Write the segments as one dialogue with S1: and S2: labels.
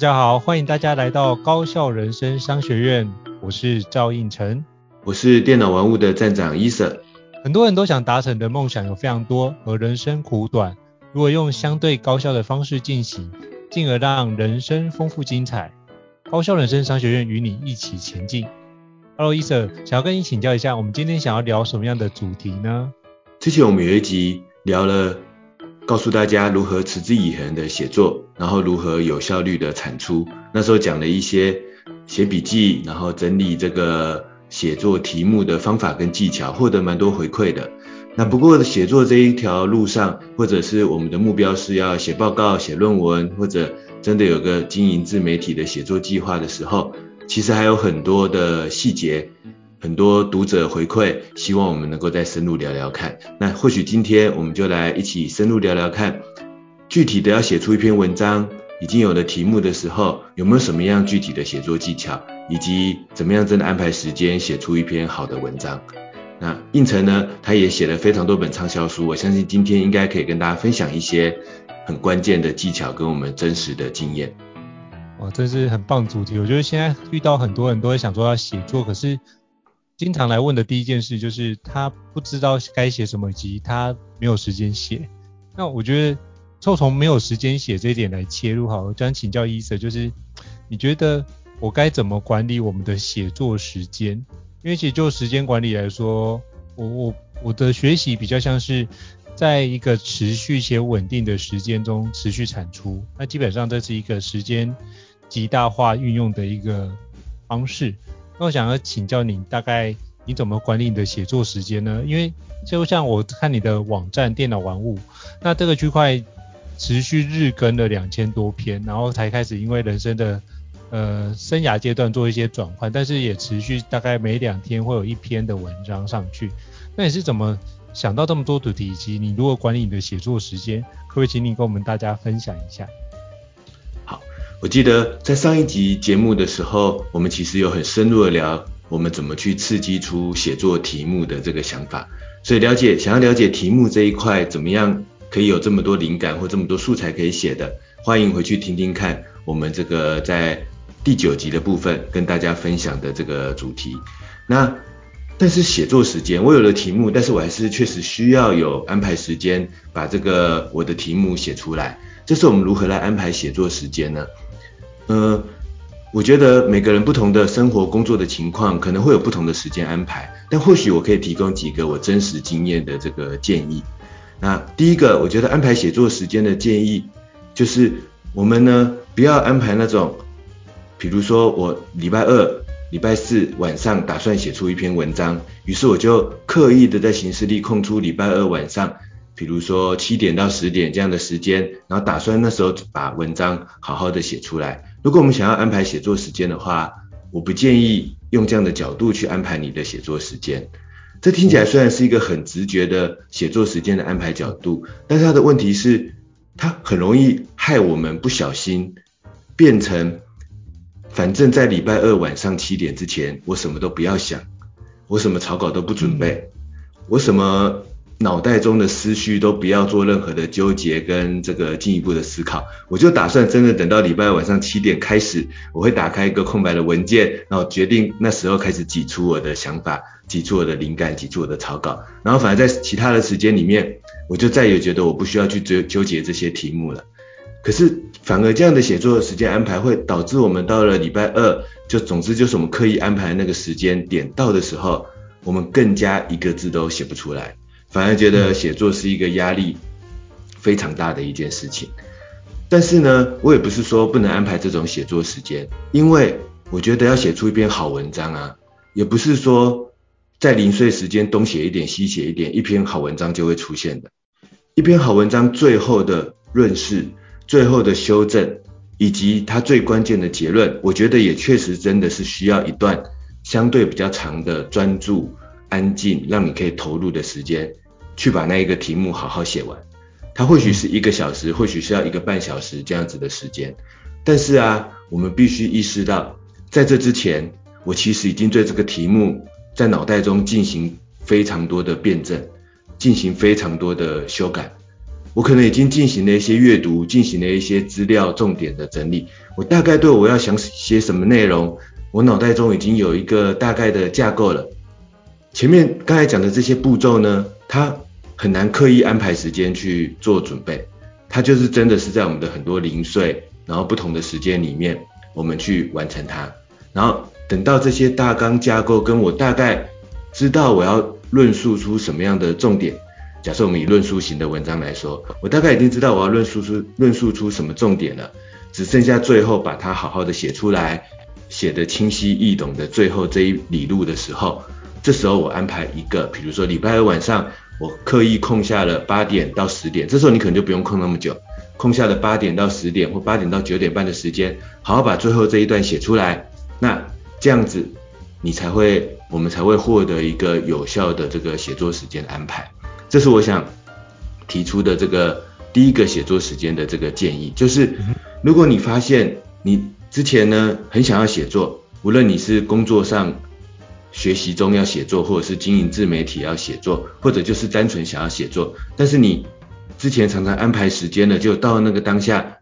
S1: 家好，欢迎大家来到高校人生商学院，我是赵应成，
S2: 我是电脑玩物的站长伊瑟。
S1: 很多人都想达成的梦想有非常多，而人生苦短，如果用相对高效的方式进行，进而让人生丰富精彩。高校人生商学院与你一起前进。Hello，伊瑟，想要跟你请教一下，我们今天想要聊什么样的主题呢？
S2: 之前我们有一集聊了。告诉大家如何持之以恒的写作，然后如何有效率的产出。那时候讲了一些写笔记，然后整理这个写作题目的方法跟技巧，获得蛮多回馈的。那不过写作这一条路上，或者是我们的目标是要写报告、写论文，或者真的有个经营自媒体的写作计划的时候，其实还有很多的细节。很多读者回馈，希望我们能够再深入聊聊看。那或许今天我们就来一起深入聊聊看，具体的要写出一篇文章，已经有了题目的时候，有没有什么样具体的写作技巧，以及怎么样真的安排时间写出一篇好的文章。那胤丞呢，他也写了非常多本畅销书，我相信今天应该可以跟大家分享一些很关键的技巧跟我们真实的经验。
S1: 哇，这是很棒主题。我觉得现在遇到很多人都会想说要写作，可是。经常来问的第一件事就是他不知道该写什么，以及他没有时间写。那我觉得就从没有时间写这一点来切入好，我想请教伊瑟，就是你觉得我该怎么管理我们的写作时间？因为其实就时间管理来说，我我我的学习比较像是在一个持续且稳定的时间中持续产出。那基本上这是一个时间极大化运用的一个方式。那我想要请教你，大概你怎么管理你的写作时间呢？因为就像我看你的网站电脑玩物，那这个区块持续日更了两千多篇，然后才开始因为人生的呃生涯阶段做一些转换，但是也持续大概每两天会有一篇的文章上去。那你是怎么想到这么多主题，以及你如何管理你的写作时间？可不可以请你跟我们大家分享一下？
S2: 好我记得在上一集节目的时候，我们其实有很深入的聊我们怎么去刺激出写作题目的这个想法。所以了解，想要了解题目这一块怎么样可以有这么多灵感或这么多素材可以写的，欢迎回去听听看我们这个在第九集的部分跟大家分享的这个主题。那但是写作时间，我有了题目，但是我还是确实需要有安排时间把这个我的题目写出来。这是我们如何来安排写作时间呢？呃，我觉得每个人不同的生活工作的情况，可能会有不同的时间安排。但或许我可以提供几个我真实经验的这个建议。那第一个，我觉得安排写作时间的建议，就是我们呢不要安排那种，比如说我礼拜二、礼拜四晚上打算写出一篇文章，于是我就刻意的在行事历空出礼拜二晚上。比如说七点到十点这样的时间，然后打算那时候把文章好好的写出来。如果我们想要安排写作时间的话，我不建议用这样的角度去安排你的写作时间。这听起来虽然是一个很直觉的写作时间的安排角度，但是它的问题是，它很容易害我们不小心变成，反正在礼拜二晚上七点之前，我什么都不要想，我什么草稿都不准备，我什么。脑袋中的思绪都不要做任何的纠结跟这个进一步的思考，我就打算真的等到礼拜晚上七点开始，我会打开一个空白的文件，然后决定那时候开始挤出我的想法，挤出我的灵感，挤出我的草稿，然后反而在其他的时间里面，我就再也觉得我不需要去纠纠结这些题目了。可是反而这样的写作的时间安排会导致我们到了礼拜二，就总之就是我们刻意安排那个时间点到的时候，我们更加一个字都写不出来。反而觉得写作是一个压力非常大的一件事情，但是呢，我也不是说不能安排这种写作时间，因为我觉得要写出一篇好文章啊，也不是说在零碎时间东写一点西写一点，一篇好文章就会出现的。一篇好文章最后的润饰、最后的修正，以及它最关键的结论，我觉得也确实真的是需要一段相对比较长的专注、安静，让你可以投入的时间，去把那一个题目好好写完。它或许是一个小时，或许是要一个半小时这样子的时间。但是啊，我们必须意识到，在这之前，我其实已经对这个题目在脑袋中进行非常多的辩证，进行非常多的修改。我可能已经进行了一些阅读，进行了一些资料重点的整理。我大概对我要想写什么内容，我脑袋中已经有一个大概的架构了。前面刚才讲的这些步骤呢，它很难刻意安排时间去做准备，它就是真的是在我们的很多零碎，然后不同的时间里面，我们去完成它。然后等到这些大纲架构跟我大概知道我要论述出什么样的重点，假设我们以论述型的文章来说，我大概已经知道我要论述出论述出什么重点了，只剩下最后把它好好的写出来，写得清晰易懂的最后这一里路的时候，这时候我安排一个，比如说礼拜二晚上，我刻意空下了八点到十点，这时候你可能就不用空那么久，空下了八点到十点或八点到九点半的时间，好好把最后这一段写出来。那这样子，你才会，我们才会获得一个有效的这个写作时间安排。这是我想提出的这个第一个写作时间的这个建议，就是如果你发现你之前呢很想要写作，无论你是工作上学习中要写作，或者是经营自媒体要写作，或者就是单纯想要写作，但是你之前常常安排时间了，就到那个当下。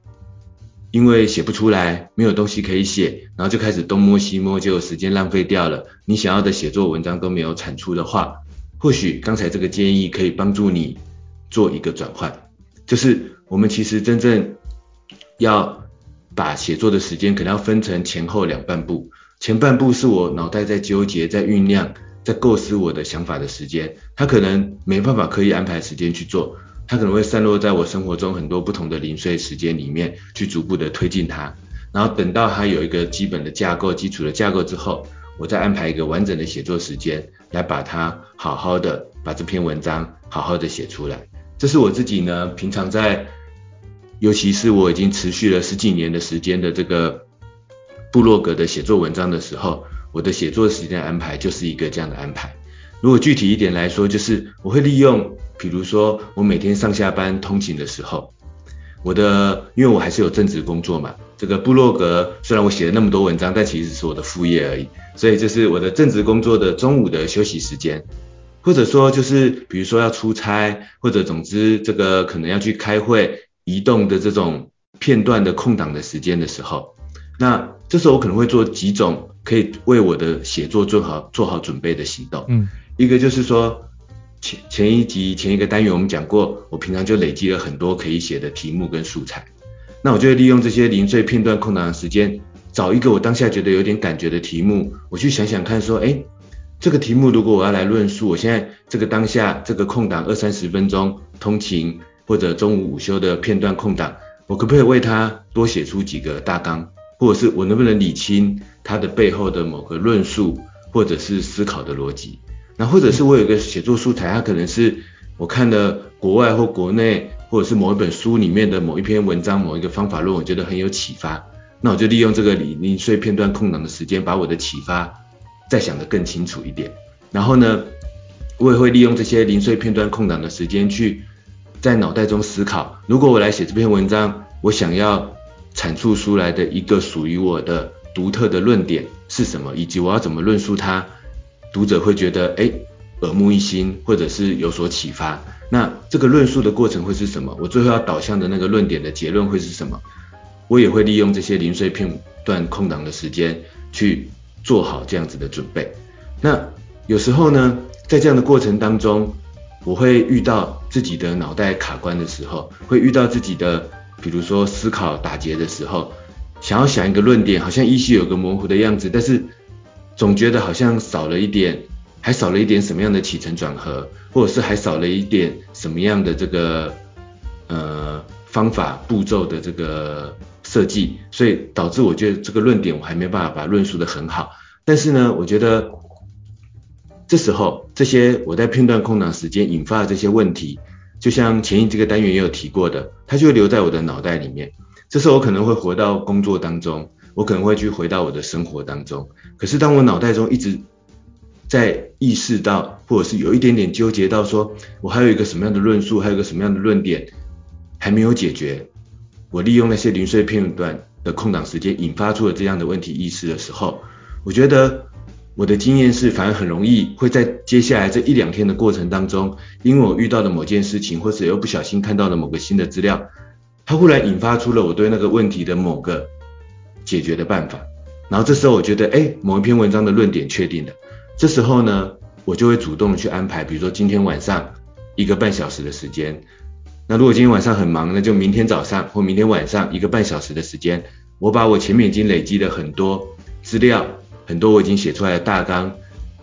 S2: 因为写不出来，没有东西可以写，然后就开始东摸西摸，就时间浪费掉了。你想要的写作文章都没有产出的话，或许刚才这个建议可以帮助你做一个转换，就是我们其实真正要把写作的时间可能要分成前后两半部，前半部是我脑袋在纠结、在酝酿、在构思我的想法的时间，它可能没办法刻意安排时间去做。它可能会散落在我生活中很多不同的零碎时间里面，去逐步的推进它，然后等到它有一个基本的架构、基础的架构之后，我再安排一个完整的写作时间，来把它好好的把这篇文章好好的写出来。这是我自己呢，平常在，尤其是我已经持续了十几年的时间的这个部落格的写作文章的时候，我的写作时间安排就是一个这样的安排。如果具体一点来说，就是我会利用。比如说，我每天上下班通勤的时候，我的因为我还是有正职工作嘛，这个部落格虽然我写了那么多文章，但其实是我的副业而已。所以就是我的正职工作的中午的休息时间，或者说就是比如说要出差，或者总之这个可能要去开会、移动的这种片段的空档的时间的时候，那这时候我可能会做几种可以为我的写作做好做好准备的行动。嗯，一个就是说。前前一集前一个单元我们讲过，我平常就累积了很多可以写的题目跟素材，那我就会利用这些零碎片段空档的时间，找一个我当下觉得有点感觉的题目，我去想想看说，诶，这个题目如果我要来论述，我现在这个当下这个空档二三十分钟通勤或者中午午休的片段空档，我可不可以为它多写出几个大纲，或者是我能不能理清它的背后的某个论述或者是思考的逻辑？那或者是我有一个写作素材，它可能是我看了国外或国内，或者是某一本书里面的某一篇文章、某一个方法论，我觉得很有启发。那我就利用这个零零碎片段空档的时间，把我的启发再想得更清楚一点。然后呢，我也会利用这些零碎片段空档的时间，去在脑袋中思考：如果我来写这篇文章，我想要阐述出来的一个属于我的独特的论点是什么，以及我要怎么论述它。读者会觉得诶，耳目一新，或者是有所启发。那这个论述的过程会是什么？我最后要导向的那个论点的结论会是什么？我也会利用这些零碎片段空档的时间去做好这样子的准备。那有时候呢，在这样的过程当中，我会遇到自己的脑袋卡关的时候，会遇到自己的，比如说思考打结的时候，想要想一个论点，好像依稀有个模糊的样子，但是。总觉得好像少了一点，还少了一点什么样的起承转合，或者是还少了一点什么样的这个呃方法步骤的这个设计，所以导致我觉得这个论点我还没办法把它论述得很好。但是呢，我觉得这时候这些我在片段空档时间引发的这些问题，就像前一这个单元也有提过的，它就会留在我的脑袋里面。这时候我可能会回到工作当中，我可能会去回到我的生活当中。可是当我脑袋中一直在意识到，或者是有一点点纠结到说，我还有一个什么样的论述，还有一个什么样的论点还没有解决，我利用那些零碎片段的空档时间引发出了这样的问题意识的时候，我觉得我的经验是，反而很容易会在接下来这一两天的过程当中，因为我遇到的某件事情，或是又不小心看到了某个新的资料。它忽然引发出了我对那个问题的某个解决的办法，然后这时候我觉得，哎，某一篇文章的论点确定了，这时候呢，我就会主动去安排，比如说今天晚上一个半小时的时间，那如果今天晚上很忙，那就明天早上或明天晚上一个半小时的时间，我把我前面已经累积的很多资料，很多我已经写出来的大纲，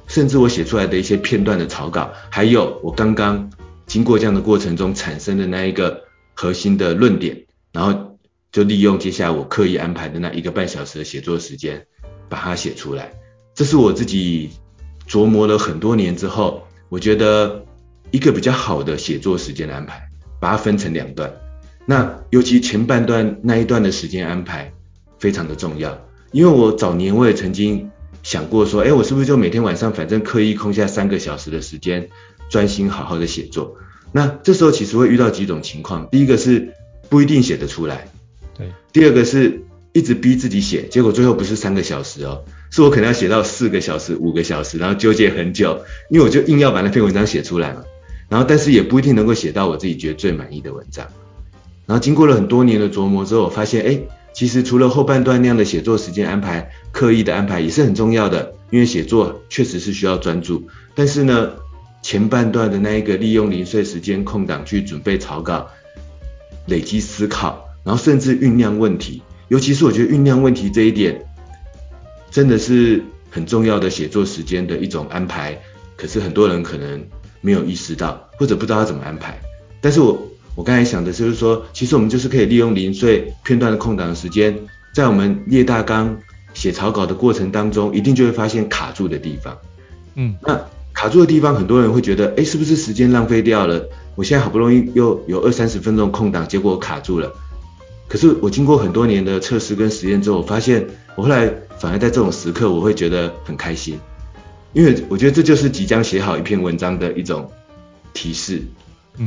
S2: 甚至我写出来的一些片段的草稿，还有我刚刚经过这样的过程中产生的那一个。核心的论点，然后就利用接下来我刻意安排的那一个半小时的写作时间，把它写出来。这是我自己琢磨了很多年之后，我觉得一个比较好的写作时间的安排，把它分成两段。那尤其前半段那一段的时间安排非常的重要，因为我早年我也曾经想过说，哎，我是不是就每天晚上反正刻意空下三个小时的时间，专心好好的写作。那这时候其实会遇到几种情况，第一个是不一定写得出来，
S1: 对；
S2: 第二个是一直逼自己写，结果最后不是三个小时哦，是我可能要写到四个小时、五个小时，然后纠结很久，因为我就硬要把那篇文章写出来嘛，然后但是也不一定能够写到我自己觉得最满意的文章。然后经过了很多年的琢磨之后，我发现，哎，其实除了后半段那样的写作时间安排，刻意的安排也是很重要的，因为写作确实是需要专注，但是呢。前半段的那一个利用零碎时间空档去准备草稿、累积思考，然后甚至酝酿问题，尤其是我觉得酝酿问题这一点，真的是很重要的写作时间的一种安排。可是很多人可能没有意识到，或者不知道要怎么安排。但是我我刚才想的就是说，其实我们就是可以利用零碎片段的空档的时间，在我们列大纲、写草稿的过程当中，一定就会发现卡住的地方。嗯，那。卡住的地方，很多人会觉得，哎，是不是时间浪费掉了？我现在好不容易又有二三十分钟空档，结果我卡住了。可是我经过很多年的测试跟实验之后，我发现，我后来反而在这种时刻，我会觉得很开心，因为我觉得这就是即将写好一篇文章的一种提示，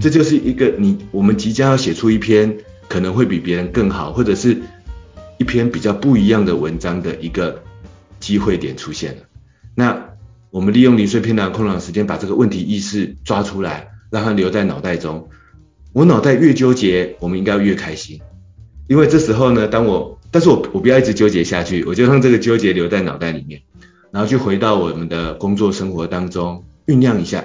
S2: 这就是一个你我们即将要写出一篇可能会比别人更好，或者是一篇比较不一样的文章的一个机会点出现了。那。我们利用零碎片段空档时间，把这个问题意识抓出来，让它留在脑袋中。我脑袋越纠结，我们应该越开心，因为这时候呢，当我，但是我我不要一直纠结下去，我就让这个纠结留在脑袋里面，然后就回到我们的工作生活当中酝酿一下，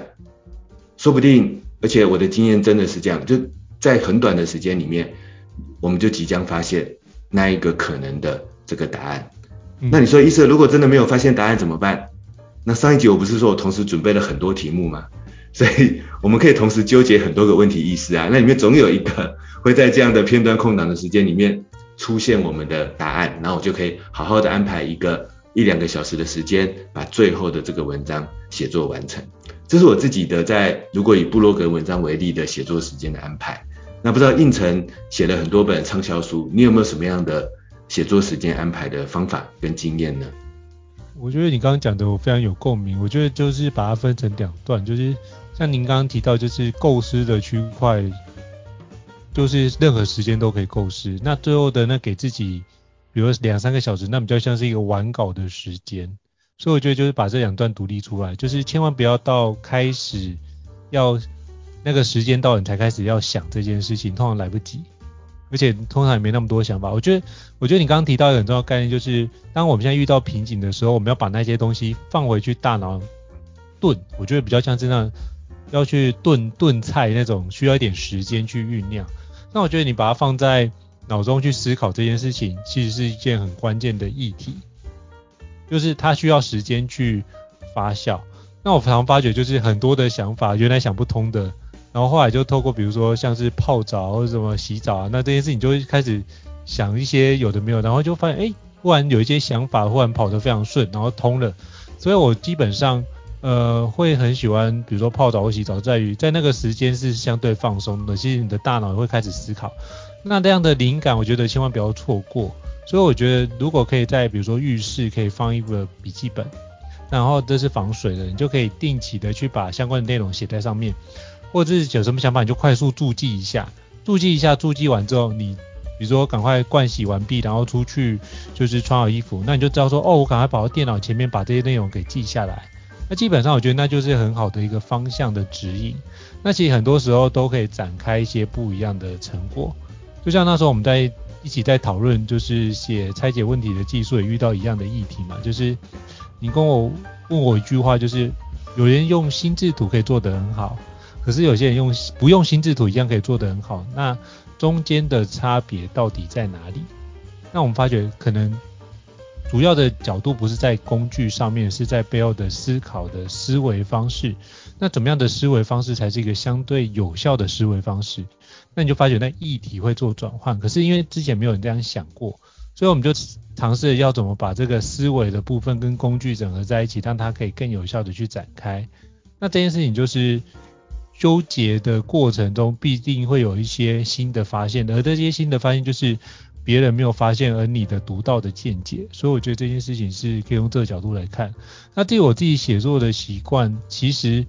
S2: 说不定，而且我的经验真的是这样，就在很短的时间里面，我们就即将发现那一个可能的这个答案。那你说，医生，如果真的没有发现答案怎么办？那上一集我不是说我同时准备了很多题目吗？所以我们可以同时纠结很多个问题意识啊，那里面总有一个会在这样的片段空档的时间里面出现我们的答案，然后我就可以好好的安排一个一两个小时的时间，把最后的这个文章写作完成。这是我自己的在如果以部落格文章为例的写作时间的安排。那不知道胤丞写了很多本畅销书，你有没有什么样的写作时间安排的方法跟经验呢？
S1: 我觉得你刚刚讲的我非常有共鸣。我觉得就是把它分成两段，就是像您刚刚提到，就是构思的区块，就是任何时间都可以构思。那最后的那给自己，比如两三个小时，那比较像是一个完稿的时间。所以我觉得就是把这两段独立出来，就是千万不要到开始要那个时间到你才开始要想这件事情，通常来不及。而且通常也没那么多想法。我觉得，我觉得你刚刚提到一个很重要概念，就是当我们现在遇到瓶颈的时候，我们要把那些东西放回去大脑炖。我觉得比较像是那要去炖炖菜那种，需要一点时间去酝酿。那我觉得你把它放在脑中去思考这件事情，其实是一件很关键的议题，就是它需要时间去发酵。那我常发觉，就是很多的想法原来想不通的。然后后来就透过比如说像是泡澡或者什么洗澡啊，那这件事情就会开始想一些有的没有，然后就发现哎，忽然有一些想法忽然跑得非常顺，然后通了。所以我基本上呃会很喜欢，比如说泡澡或洗澡，在于在那个时间是相对放松的，其实你的大脑也会开始思考。那这样的灵感，我觉得千万不要错过。所以我觉得，如果可以在比如说浴室可以放一个笔记本，然后这是防水的，你就可以定期的去把相关的内容写在上面，或者是有什么想法你就快速注记一下，注记一下，注记完之后，你比如说赶快盥洗完毕，然后出去就是穿好衣服，那你就知道说，哦，我赶快跑到电脑前面把这些内容给记下来。那基本上我觉得那就是很好的一个方向的指引。那其实很多时候都可以展开一些不一样的成果，就像那时候我们在。一起在讨论，就是写拆解问题的技术也遇到一样的议题嘛，就是你跟我问我一句话，就是有人用心智图可以做得很好，可是有些人用不用心智图一样可以做得很好，那中间的差别到底在哪里？那我们发觉可能主要的角度不是在工具上面，是在背后的思考的思维方式。那怎么样的思维方式才是一个相对有效的思维方式？那你就发觉那议题会做转换，可是因为之前没有人这样想过，所以我们就尝试要怎么把这个思维的部分跟工具整合在一起，让它可以更有效的去展开。那这件事情就是纠结的过程中必定会有一些新的发现，而这些新的发现就是别人没有发现，而你的独到的见解。所以我觉得这件事情是可以用这个角度来看。那对我自己写作的习惯，其实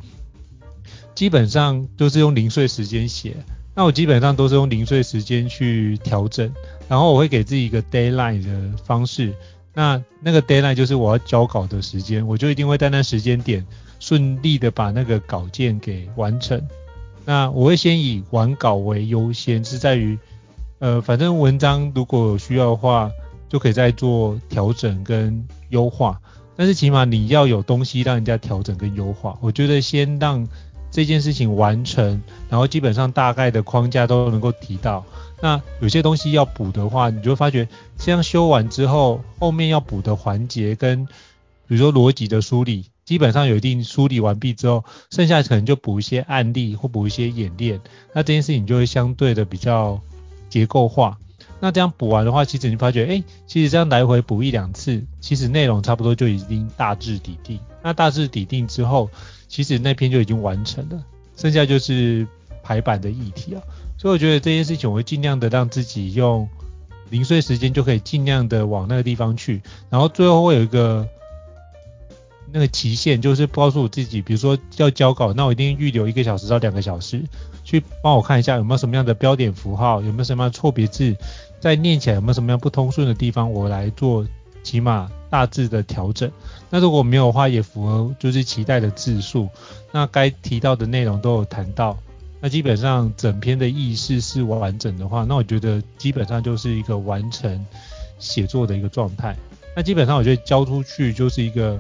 S1: 基本上都是用零碎时间写。那我基本上都是用零碎时间去调整，然后我会给自己一个 deadline 的方式。那那个 deadline 就是我要交稿的时间，我就一定会在那时间点顺利的把那个稿件给完成。那我会先以完稿为优先，是在于，呃，反正文章如果有需要的话，就可以再做调整跟优化。但是起码你要有东西让人家调整跟优化。我觉得先让。这件事情完成，然后基本上大概的框架都能够提到。那有些东西要补的话，你就发觉这样修完之后，后面要补的环节跟比如说逻辑的梳理，基本上有一定梳理完毕之后，剩下可能就补一些案例或补一些演练。那这件事情就会相对的比较结构化。那这样补完的话，其实你发觉，哎，其实这样来回补一两次，其实内容差不多就已经大致底定。那大致底定之后，其实那篇就已经完成了，剩下就是排版的议题啊。所以我觉得这件事情，我会尽量的让自己用零碎时间就可以尽量的往那个地方去，然后最后会有一个那个期限，就是告诉我自己，比如说要交稿，那我一定预留一个小时到两个小时，去帮我看一下有没有什么样的标点符号，有没有什么样错别字，在念起来有没有什么样不通顺的地方，我来做起码大致的调整。那如果没有的话，也符合就是期待的字数，那该提到的内容都有谈到，那基本上整篇的意思是完整的话，那我觉得基本上就是一个完成写作的一个状态。那基本上我觉得交出去就是一个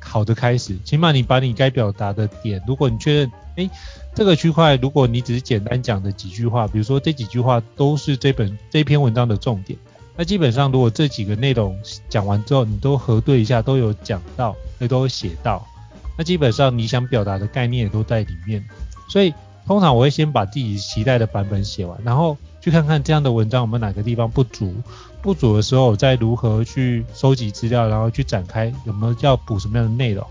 S1: 好的开始，起码你把你该表达的点，如果你确认，诶，这个区块如果你只是简单讲的几句话，比如说这几句话都是这本这篇文章的重点。那基本上，如果这几个内容讲完之后，你都核对一下，都有讲到，也都有写到，那基本上你想表达的概念也都在里面。所以通常我会先把自己期待的版本写完，然后去看看这样的文章我们哪个地方不足，不足的时候我再如何去收集资料，然后去展开有没有要补什么样的内容。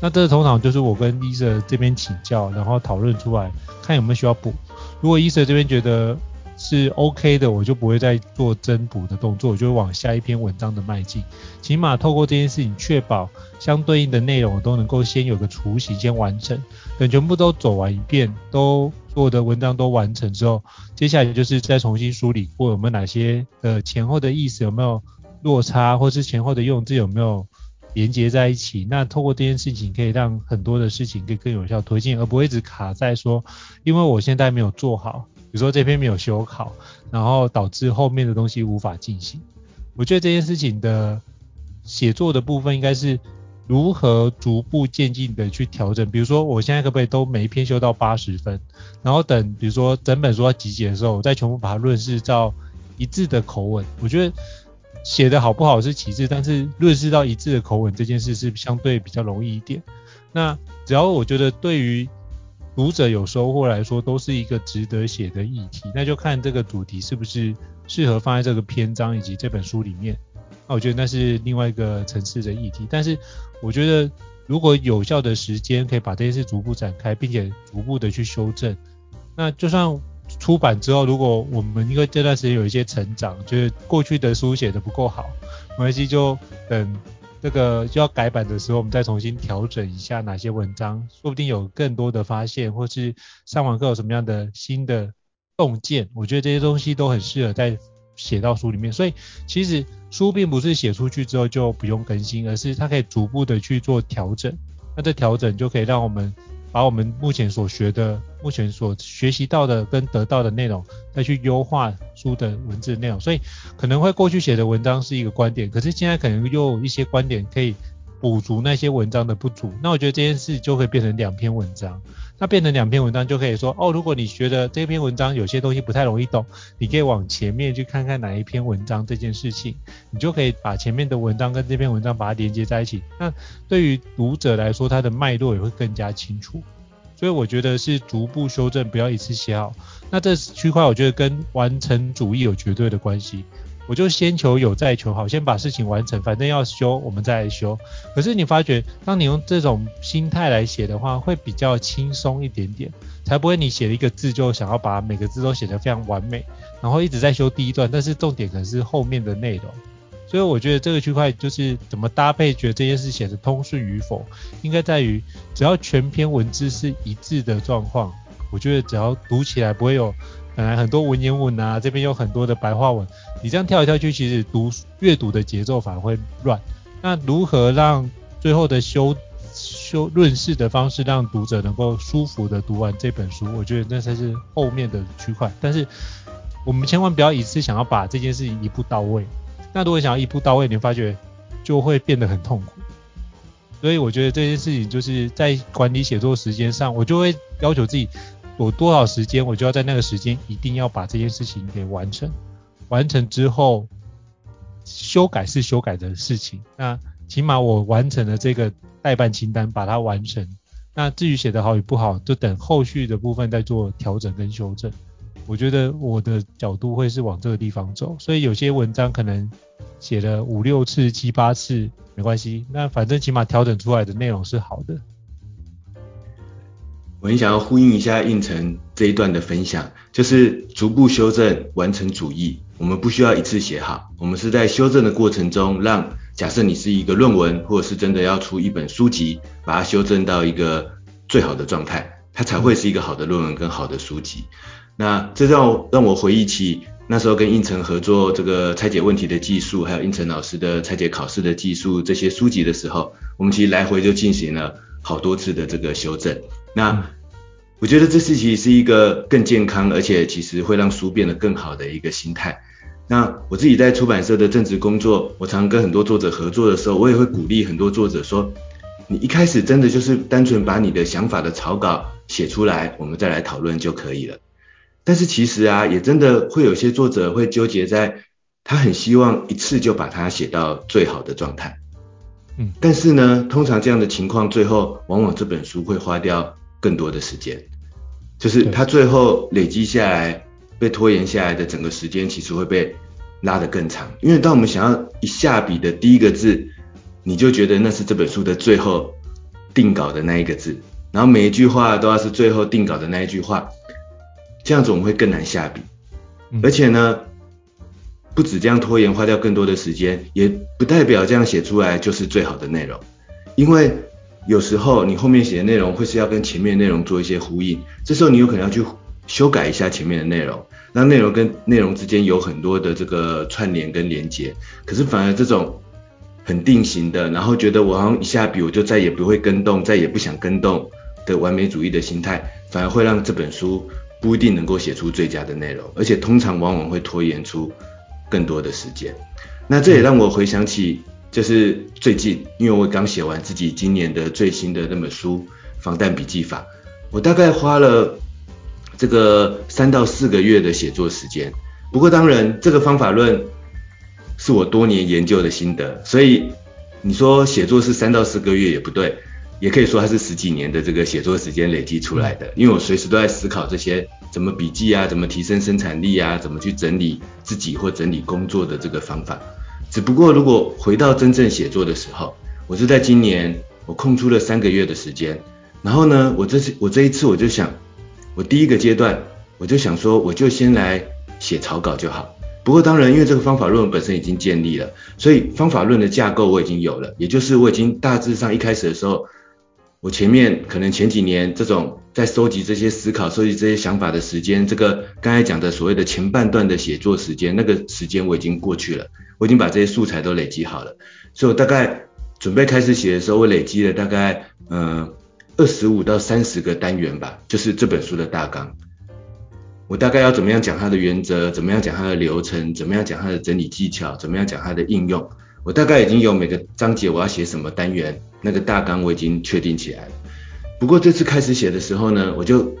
S1: 那这通常就是我跟伊瑟这边请教，然后讨论出来，看有没有需要补。如果伊瑟这边觉得，是 OK 的，我就不会再做增补的动作，我就会往下一篇文章的迈进。起码透过这件事情，确保相对应的内容我都能够先有个雏形，先完成。等全部都走完一遍，都所有的文章都完成之后，接下来就是再重新梳理过有没有哪些呃前后的意思有没有落差，或是前后的用字有没有连接在一起。那透过这件事情，可以让很多的事情可以更有效推进，而不会一直卡在说，因为我现在没有做好。比如说这篇没有修好，然后导致后面的东西无法进行。我觉得这件事情的写作的部分应该是如何逐步渐进的去调整。比如说我现在可不可以都每一篇修到八十分，然后等比如说整本书要集结的时候，我再全部把它润饰到一致的口吻。我觉得写的好不好是其次，但是润饰到一致的口吻这件事是相对比较容易一点。那只要我觉得对于读者有收获来说，都是一个值得写的议题，那就看这个主题是不是适合放在这个篇章以及这本书里面。那我觉得那是另外一个层次的议题。但是我觉得如果有效的时间可以把这件事逐步展开，并且逐步的去修正，那就算出版之后，如果我们因为这段时间有一些成长，就是过去的书写的不够好，没关系，就等这个就要改版的时候，我们再重新调整一下哪些文章，说不定有更多的发现，或是上网课有什么样的新的洞见，我觉得这些东西都很适合在写到书里面。所以其实书并不是写出去之后就不用更新，而是它可以逐步的去做调整，那这调整就可以让我们。把我们目前所学的、目前所学习到的跟得到的内容，再去优化书的文字内容。所以可能会过去写的文章是一个观点，可是现在可能又有一些观点可以补足那些文章的不足。那我觉得这件事就可以变成两篇文章。那变成两篇文章就可以说，哦，如果你觉得这篇文章有些东西不太容易懂，你可以往前面去看看哪一篇文章这件事情，你就可以把前面的文章跟这篇文章把它连接在一起。那对于读者来说，它的脉络也会更加清楚。所以我觉得是逐步修正，不要一次写好。那这区块我觉得跟完成主义有绝对的关系。我就先求有再求好，先把事情完成，反正要修我们再来修。可是你发觉，当你用这种心态来写的话，会比较轻松一点点，才不会你写了一个字就想要把每个字都写得非常完美，然后一直在修第一段，但是重点可能是后面的内容。所以我觉得这个区块就是怎么搭配，觉得这件事写得通顺与否，应该在于只要全篇文字是一致的状况，我觉得只要读起来不会有。本来很多文言文啊，这边有很多的白话文，你这样跳来跳去，其实读阅读的节奏反而会乱。那如何让最后的修修润饰的方式，让读者能够舒服的读完这本书？我觉得那才是后面的区块。但是我们千万不要一次想要把这件事情一步到位。那如果想要一步到位，你发觉就会变得很痛苦。所以我觉得这件事情就是在管理写作时间上，我就会要求自己。有多少时间，我就要在那个时间一定要把这件事情给完成。完成之后，修改是修改的事情。那起码我完成了这个代办清单，把它完成。那至于写得好与不好，就等后续的部分再做调整跟修正。我觉得我的角度会是往这个地方走。所以有些文章可能写了五六次、七八次没关系，那反正起码调整出来的内容是好的。
S2: 我很想要呼应一下胤丞这一段的分享，就是逐步修正，完成主义。我们不需要一次写好，我们是在修正的过程中，让假设你是一个论文，或者是真的要出一本书籍，把它修正到一个最好的状态，它才会是一个好的论文跟好的书籍。那这让我让我回忆起那时候跟胤丞合作这个拆解问题的技术，还有胤丞老师的拆解考试的技术这些书籍的时候，我们其实来回就进行了好多次的这个修正。那我觉得这是其实是一个更健康，而且其实会让书变得更好的一个心态。那我自己在出版社的正职工作，我常跟很多作者合作的时候，我也会鼓励很多作者说，你一开始真的就是单纯把你的想法的草稿写出来，我们再来讨论就可以了。但是其实啊，也真的会有些作者会纠结在，他很希望一次就把它写到最好的状态。嗯，但是呢，通常这样的情况，最后往往这本书会花掉更多的时间，就是他最后累积下来被拖延下来的整个时间，其实会被拉得更长。因为当我们想要一下笔的第一个字，你就觉得那是这本书的最后定稿的那一个字，然后每一句话都要是最后定稿的那一句话，这样子我们会更难下笔。而且呢，不止这样拖延，花掉更多的时间，也不代表这样写出来就是最好的内容。因为有时候你后面写的内容会是要跟前面内容做一些呼应，这时候你有可能要去修改一下前面的内容，让内容跟内容之间有很多的这个串联跟连接。可是反而这种很定型的，然后觉得我好像一下笔我就再也不会更动，再也不想更动的完美主义的心态，反而会让这本书不一定能够写出最佳的内容，而且通常往往会拖延出。更多的时间，那这也让我回想起，就是最近，因为我刚写完自己今年的最新的那本书《防弹笔记法》，我大概花了这个三到四个月的写作时间。不过当然，这个方法论是我多年研究的心得，所以你说写作是三到四个月也不对。也可以说它是十几年的这个写作时间累积出来的，因为我随时都在思考这些怎么笔记啊，怎么提升生产力啊，怎么去整理自己或整理工作的这个方法。只不过如果回到真正写作的时候，我是在今年我空出了三个月的时间，然后呢，我这次我这一次我就想，我第一个阶段我就想说，我就先来写草稿就好。不过当然，因为这个方法论本身已经建立了，所以方法论的架构我已经有了，也就是我已经大致上一开始的时候，我前面可能前几年这种在收集这些思考、收集这些想法的时间，这个刚才讲的所谓的前半段的写作时间，那个时间我已经过去了，我已经把这些素材都累积好了，所以我大概准备开始写的时候，我累积了大概嗯二十五到三十个单元吧，就是这本书的大纲。我大概要怎么样讲它的原则，怎么样讲它的流程，怎么样讲它的整理技巧，怎么样讲它的应用。我大概已经有每个章节我要写什么单元，那个大纲我已经确定起来了。不过这次开始写的时候呢，我就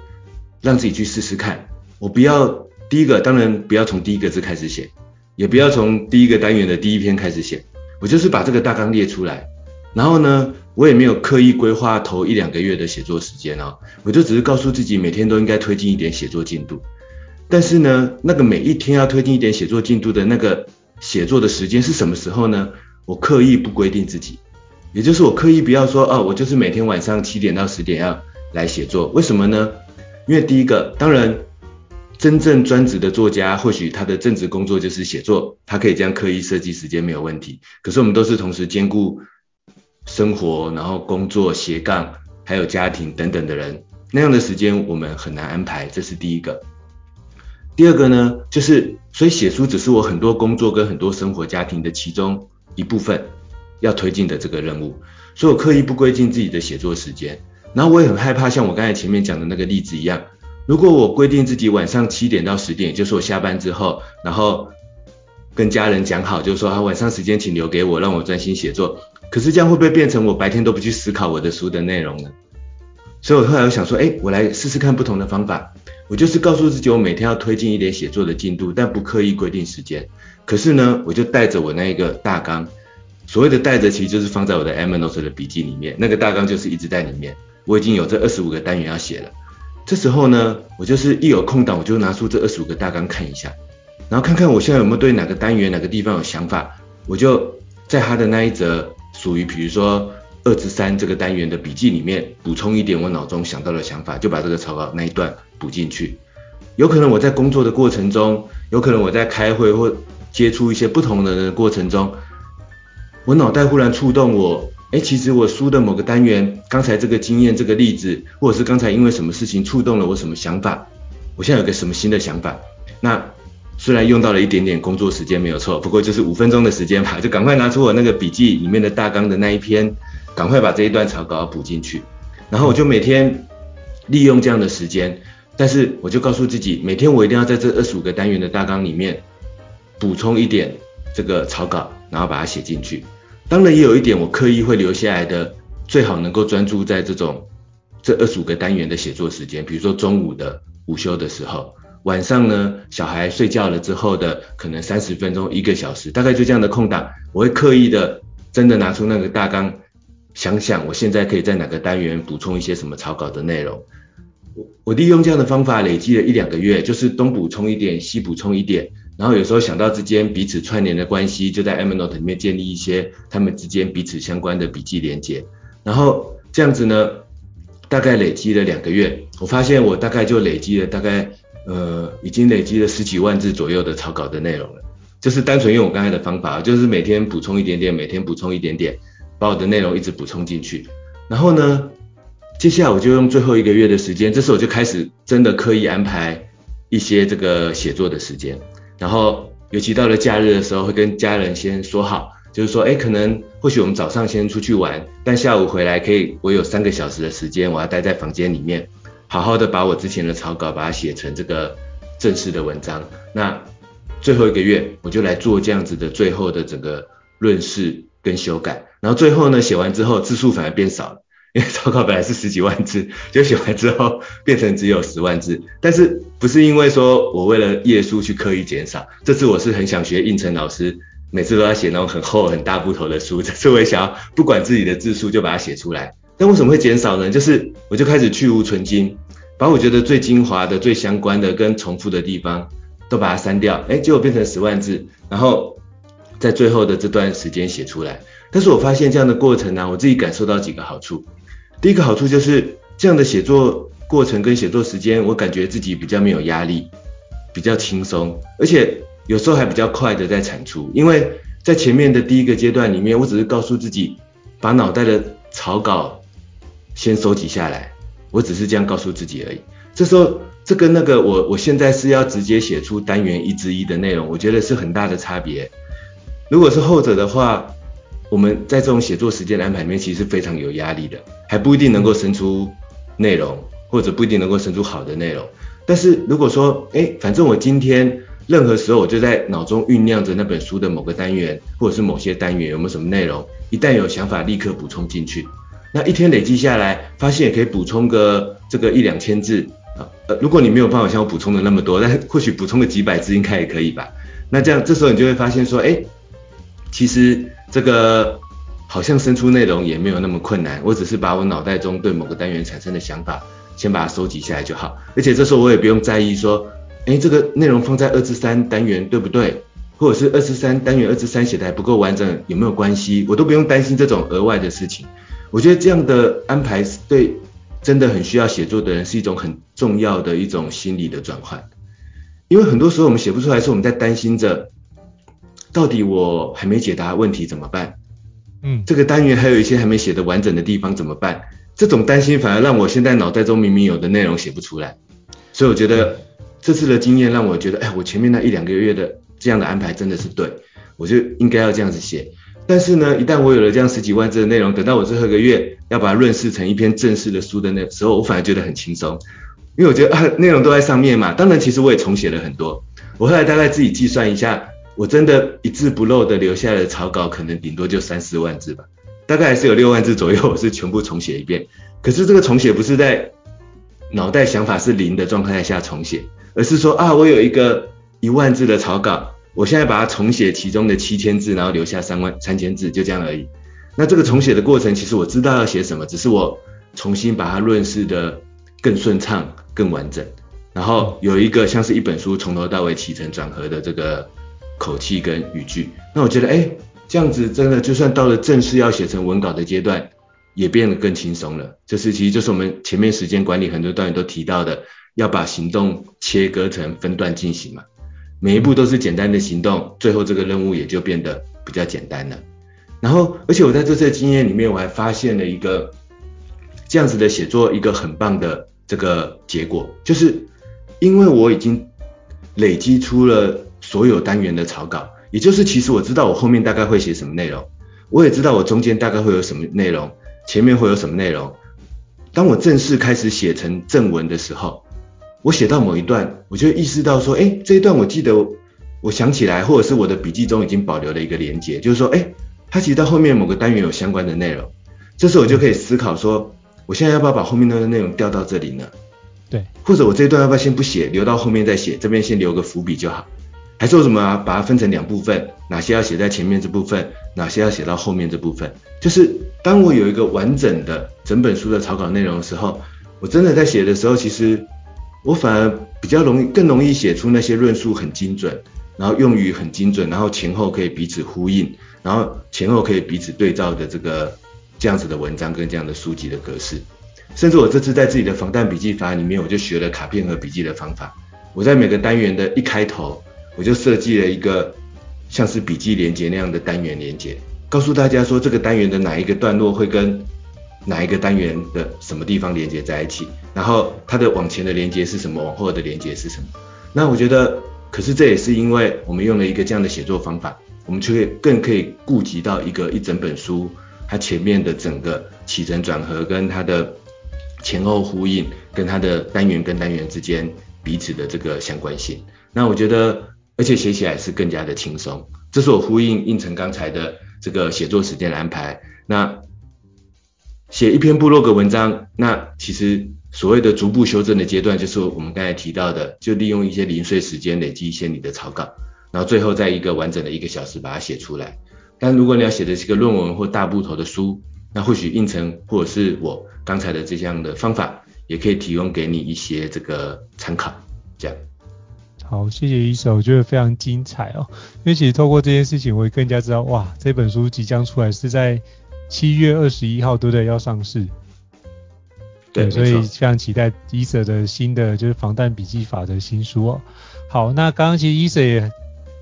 S2: 让自己去试试看。我不要第一个，当然不要从第一个字开始写，也不要从第一个单元的第一篇开始写。我就是把这个大纲列出来，然后呢，我也没有刻意规划头一两个月的写作时间哦，我就只是告诉自己每天都应该推进一点写作进度。但是呢，那个每一天要推进一点写作进度的那个写作的时间是什么时候呢？我刻意不规定自己，也就是我刻意不要说哦，我就是每天晚上七点到十点要来写作。为什么呢？因为第一个，当然真正专职的作家，或许他的正职工作就是写作，他可以这样刻意设计时间没有问题。可是我们都是同时兼顾生活，然后工作斜杠，还有家庭等等的人，那样的时间我们很难安排，这是第一个。第二个呢，就是所以写书只是我很多工作跟很多生活家庭的其中一部分要推进的这个任务，所以我刻意不规定自己的写作时间，然后我也很害怕像我刚才前面讲的那个例子一样，如果我规定自己晚上七点到十点，就是我下班之后，然后跟家人讲好，就是说啊晚上时间请留给我，让我专心写作，可是这样会不会变成我白天都不去思考我的书的内容呢？所以我后来我想说，哎，我来试试看不同的方法。我就是告诉自己，我每天要推进一点写作的进度，但不刻意规定时间。可是呢，我就带着我那一个大纲，所谓的带着，其实就是放在我的 M Not 的笔记里面。那个大纲就是一直在里面。我已经有这二十五个单元要写了。这时候呢，我就是一有空档，我就拿出这二十五个大纲看一下，然后看看我现在有没有对哪个单元、哪个地方有想法，我就在他的那一则属于，比如说。二至三这个单元的笔记里面补充一点我脑中想到的想法，就把这个草稿那一段补进去。有可能我在工作的过程中，有可能我在开会或接触一些不同的人的过程中，我脑袋忽然触动我，哎，其实我书的某个单元，刚才这个经验这个例子，或者是刚才因为什么事情触动了我什么想法，我现在有个什么新的想法，那虽然用到了一点点工作时间没有错，不过就是五分钟的时间吧，就赶快拿出我那个笔记里面的大纲的那一篇。赶快把这一段草稿补进去，然后我就每天利用这样的时间，但是我就告诉自己，每天我一定要在这二十五个单元的大纲里面补充一点这个草稿，然后把它写进去。当然也有一点我刻意会留下来的，最好能够专注在这种这二十五个单元的写作时间，比如说中午的午休的时候，晚上呢小孩睡觉了之后的可能三十分钟一个小时，大概就这样的空档，我会刻意的真的拿出那个大纲。想想我现在可以在哪个单元补充一些什么草稿的内容，我我利用这样的方法累积了一两个月，就是东补充一点，西补充一点，然后有时候想到之间彼此串联的关系，就在 Evernote 里面建立一些他们之间彼此相关的笔记连接，然后这样子呢，大概累积了两个月，我发现我大概就累积了大概呃已经累积了十几万字左右的草稿的内容了，就是单纯用我刚才的方法，就是每天补充一点点，每天补充一点点。把我的内容一直补充进去，然后呢，接下来我就用最后一个月的时间，这时候我就开始真的刻意安排一些这个写作的时间，然后尤其到了假日的时候，会跟家人先说好，就是说，哎，可能或许我们早上先出去玩，但下午回来可以，我有三个小时的时间，我要待在房间里面，好好的把我之前的草稿把它写成这个正式的文章。那最后一个月，我就来做这样子的最后的整个论述跟修改。然后最后呢，写完之后字数反而变少了，因为草稿本来是十几万字，就写完之后变成只有十万字。但是不是因为说我为了页数去刻意减少，这次我是很想学应成老师，每次都要写那种很厚很大部头的书，这次我也想要不管自己的字数就把它写出来。但为什么会减少呢？就是我就开始去芜存菁，把我觉得最精华的、最相关的跟重复的地方都把它删掉，哎，结果变成十万字，然后在最后的这段时间写出来。但是我发现这样的过程呢、我自己感受到几个好处。第一个好处就是这样的写作过程跟写作时间，我感觉自己比较没有压力，比较轻松，而且有时候还比较快的在产出。因为在前面的第一个阶段里面，我只是告诉自己把脑袋的草稿先收集下来，我只是这样告诉自己而已。这时候，这跟那个我我现在是要直接写出单元一之一的内容，我觉得是很大的差别。如果是后者的话，我们在这种写作时间的安排里面，其实是非常有压力的，还不一定能够生出内容，或者不一定能够生出好的内容。但是如果说，哎，反正我今天任何时候我就在脑中酝酿着那本书的某个单元，或者是某些单元有没有什么内容，一旦有想法立刻补充进去。那一天累积下来，发现也可以补充个这个一两千字。呃，如果你没有办法像我补充的那么多，但或许补充个几百字应该也可以吧。那这样这时候你就会发现说，哎，其实这个好像生出内容也没有那么困难，我只是把我脑袋中对某个单元产生的想法先把它收集下来就好。而且这时候我也不用在意说，哎，这个内容放在二至三单元对不对？或者是二至三单元二至三写的还不够完整，有没有关系？我都不用担心这种额外的事情。我觉得这样的安排是对。真的很需要写作的人是一种很重要的一种心理的转换，因为很多时候我们写不出来，是我们在担心着，到底我还没解答问题怎么办？嗯，这个单元还有一些还没写的完整的地方怎么办？这种担心反而让我现在脑袋中明明有的内容写不出来，所以我觉得这次的经验让我觉得，哎，我前面那一两个月的这样的安排真的是对，我就应该要这样子写。但是呢，一旦我有了这样十几万字的内容，等到我最后一个月要把它润饰成一篇正式的书的那时候，我反而觉得很轻松，因为我觉得啊，内容都在上面嘛。当然，其实我也重写了很多。我后来大概自己计算一下，我真的一字不漏的留下来的草稿，可能顶多就三四万字吧，大概还是有六万字左右，我是全部重写一遍。可是这个重写不是在脑袋想法是零的状态下重写，而是说啊，我有一个一万字的草稿。我现在把它重写其中的七千字，然后留下三万三千字，就这样而已。那这个重写的过程，其实我知道要写什么，只是我重新把它论述的更顺畅、更完整，然后有一个像是一本书从头到尾起承转合的这个口气跟语句。那我觉得，哎，这样子真的就算到了正式要写成文稿的阶段，也变得更轻松了。这是其实就是我们前面时间管理很多单元都提到的，要把行动切割成分段进行嘛。每一步都是简单的行动，最后这个任务也就变得比较简单了。然后，而且我在这次的经验里面，我还发现了一个这样子的写作一个很棒的这个结果，就是因为我已经累积出了所有单元的草稿，也就是其实我知道我后面大概会写什么内容，我也知道我中间大概会有什么内容，前面会有什么内容。当我正式开始写成正文的时候，我写到某一段，我就意识到说，哎，这一段我记得，我想起来，或者是我的笔记中已经保留了一个连接，就是说，哎，它其实到后面某个单元有相关的内容，这时候我就可以思考说，我现在要不要把后面那个内容调到这里呢？
S1: 对，
S2: 或者我这一段要不要先不写，留到后面再写，这边先留个伏笔就好，还说什么啊，把它分成两部分，哪些要写在前面这部分，哪些要写到后面这部分，就是当我有一个完整的整本书的草稿内容的时候，我真的在写的时候，其实。我反而比较容易，更容易写出那些论述很精准，然后用语很精准，然后前后可以彼此呼应，然后前后可以彼此对照的这个这样子的文章跟这样的书籍的格式。甚至我这次在自己的防弹笔记法里面，我就学了卡片和笔记的方法。我在每个单元的一开头，我就设计了一个像是笔记连接那样的单元连接，告诉大家说这个单元的哪一个段落会跟。哪一个单元的什么地方连接在一起，然后它的往前的连接是什么，往后的连接是什么？那我觉得，可是这也是因为我们用了一个这样的写作方法，我们就会更可以顾及到一个一整本书它前面的整个起承转合跟它的前后呼应，跟它的单元跟单元之间彼此的这个相关性。那我觉得，而且写起来是更加的轻松。这是我呼应胤丞刚才的这个写作时间的安排。那写一篇部落格文章，那其实所谓的逐步修正的阶段，就是我们刚才提到的，就利用一些零碎时间累积一些你的草稿，然后最后在一个完整的一个小时把它写出来。但如果你要写的是个论文或大部头的书，那或许胤丞或者是我刚才的这样的方法，也可以提供给你一些这个参考。这样。
S1: 好，谢谢医生，我觉得非常精彩哦。因为其实透过这件事情，我也更加知道，哇，这本书即将出来是在七月二十一号，对不对？要上市。对，所以非常期待伊舍的新的就是防弹笔记法的新书哦。好，那刚刚其实伊舍也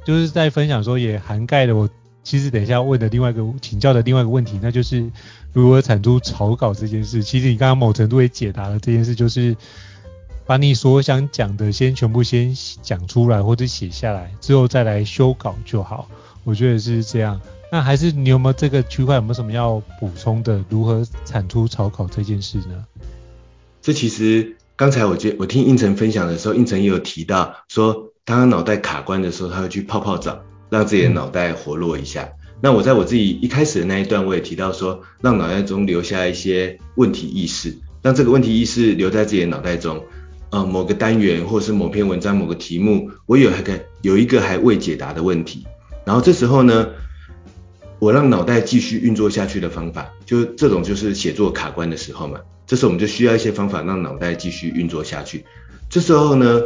S1: 就是在分享说，也涵盖了我其实等一下要问的另外一个请教的另外一个问题，那就是如何产出草稿这件事。其实你刚刚某程度也解答了这件事，就是把你所想讲的先全部先讲出来或者写下来，之后再来修稿就好。我觉得是这样。那还是你有没有这个区块有没有什么要补充的？如何产出草稿这件事呢？
S2: 这其实刚才我觉我听应成分享的时候，应成也有提到说，当他脑袋卡关的时候，他会去泡泡澡，让自己的脑袋活络一下。嗯、那我在我自己一开始的那一段，我也提到说，让脑袋中留下一些问题意识，让这个问题意识留在自己的脑袋中。呃，某个单元或是某篇文章、某个题目，我有一个有一个还未解答的问题，然后这时候呢，我让脑袋继续运作下去的方法，就这种就是写作卡关的时候嘛。这时候我们就需要一些方法让脑袋继续运作下去。这时候呢，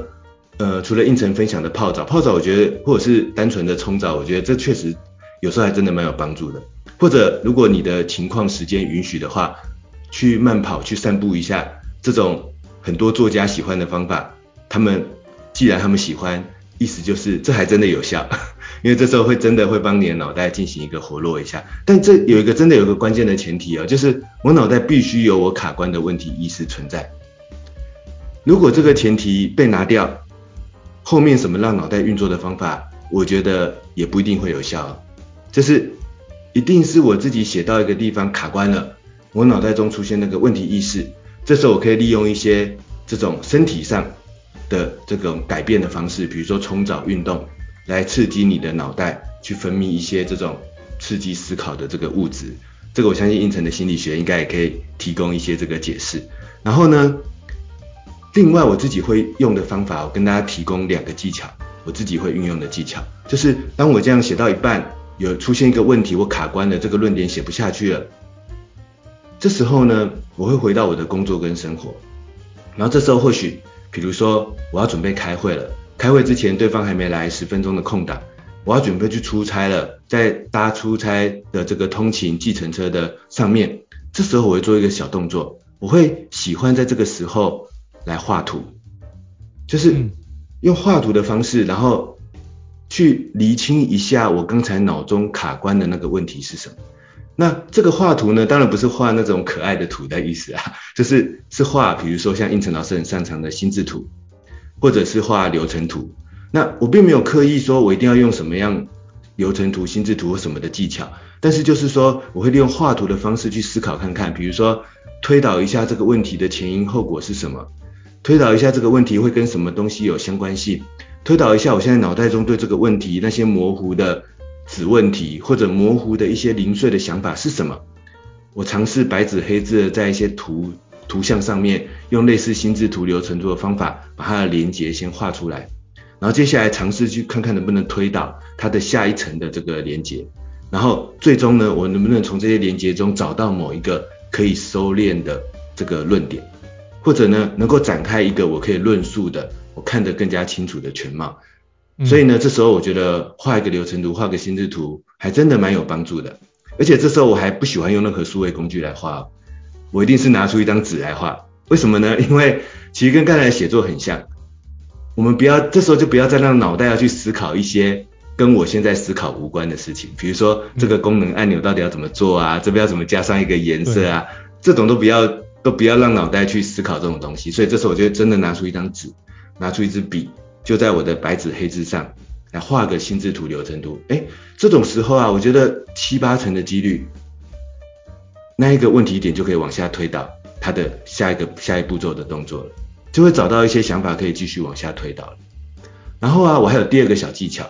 S2: 呃，除了胤丞分享的泡澡，泡澡我觉得或者是单纯的冲澡，我觉得这确实有时候还真的蛮有帮助的。或者如果你的情况时间允许的话，去慢跑去散步一下，这种很多作家喜欢的方法，他们既然他们喜欢，意思就是这还真的有效。因为这时候会真的会帮你的脑袋进行一个活络一下，但这有一个真的有一个关键的前提啊，就是我脑袋必须有我卡关的问题意识存在。如果这个前提被拿掉，后面什么让脑袋运作的方法，我觉得也不一定会有效。就是一定是我自己写到一个地方卡关了，我脑袋中出现那个问题意识，这时候我可以利用一些这种身体上的这种改变的方式，比如说冲澡运动。来刺激你的脑袋去分泌一些这种刺激思考的这个物质，这个我相信胤丞的心理学应该也可以提供一些这个解释。然后呢，另外我自己会用的方法，我跟大家提供两个技巧，我自己会运用的技巧，就是当我这样写到一半，有出现一个问题，我卡关了，这个论点写不下去了，这时候呢，我会回到我的工作跟生活，然后这时候或许，比如说我要准备开会了。开会之前，对方还没来，十分钟的空档，我要准备去出差了，在搭出差的这个通勤计程车的上面，这时候我会做一个小动作，我会喜欢在这个时候来画图，就是用画图的方式，然后去厘清一下我刚才脑中卡关的那个问题是什么。那这个画图呢，当然不是画那种可爱的图的意思啊，就是是画，比如说像胤丞老师很擅长的心智图。或者是画流程图，那我并没有刻意说我一定要用什么样流程图、心智图或什么的技巧，但是就是说我会利用画图的方式去思考看看，比如说推导一下这个问题的前因后果是什么，推导一下这个问题会跟什么东西有相关性，推导一下我现在脑袋中对这个问题那些模糊的子问题或者模糊的一些零碎的想法是什么，我尝试白纸黑字的在一些图。图像上面用类似心智图流程图的方法，把它的连接先画出来，然后接下来尝试去看看能不能推导它的下一层的这个连接，然后最终呢，我能不能从这些连接中找到某一个可以收敛的这个论点，或者呢，能够展开一个我可以论述的，我看得更加清楚的全貌。所以呢，这时候我觉得画一个流程图，画个心智图，还真的蛮有帮助的。而且这时候我还不喜欢用任何数位工具来画。我一定是拿出一张纸来画，为什么呢？因为其实跟刚才的写作很像，我们不要这时候就不要再让脑袋要去思考一些跟我现在思考无关的事情，比如说这个功能按钮到底要怎么做啊，这边要怎么加上一个颜色啊，这种都不要都不要让脑袋去思考这种东西。所以这时候我就真的拿出一张纸，拿出一支笔，就在我的白纸黑字上来画个心智图流程图。诶，这种时候啊，我觉得七八成的几率。那一个问题点就可以往下推导它的下一个下一步骤的动作了，就会找到一些想法可以继续往下推导了。然后啊，我还有第二个小技巧，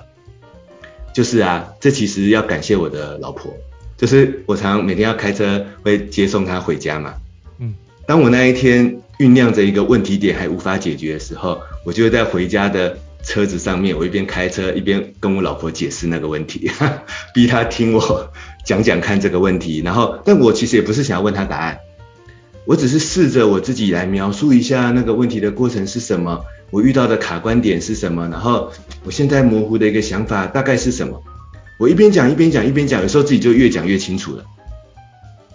S2: 就是啊，这其实要感谢我的老婆，就是我常常每天要开车会接送她回家嘛。嗯，当我那一天酝酿着一个问题点还无法解决的时候，我就会在回家的车子上面，我一边开车一边跟我老婆解释那个问题，逼她听我讲讲看这个问题。然后，但我其实也不是想要问她答案，我只是试着我自己来描述一下那个问题的过程是什么，我遇到的卡关点是什么，然后我现在模糊的一个想法大概是什么。我一边讲一边讲一边讲，有时候自己就越讲越清楚了。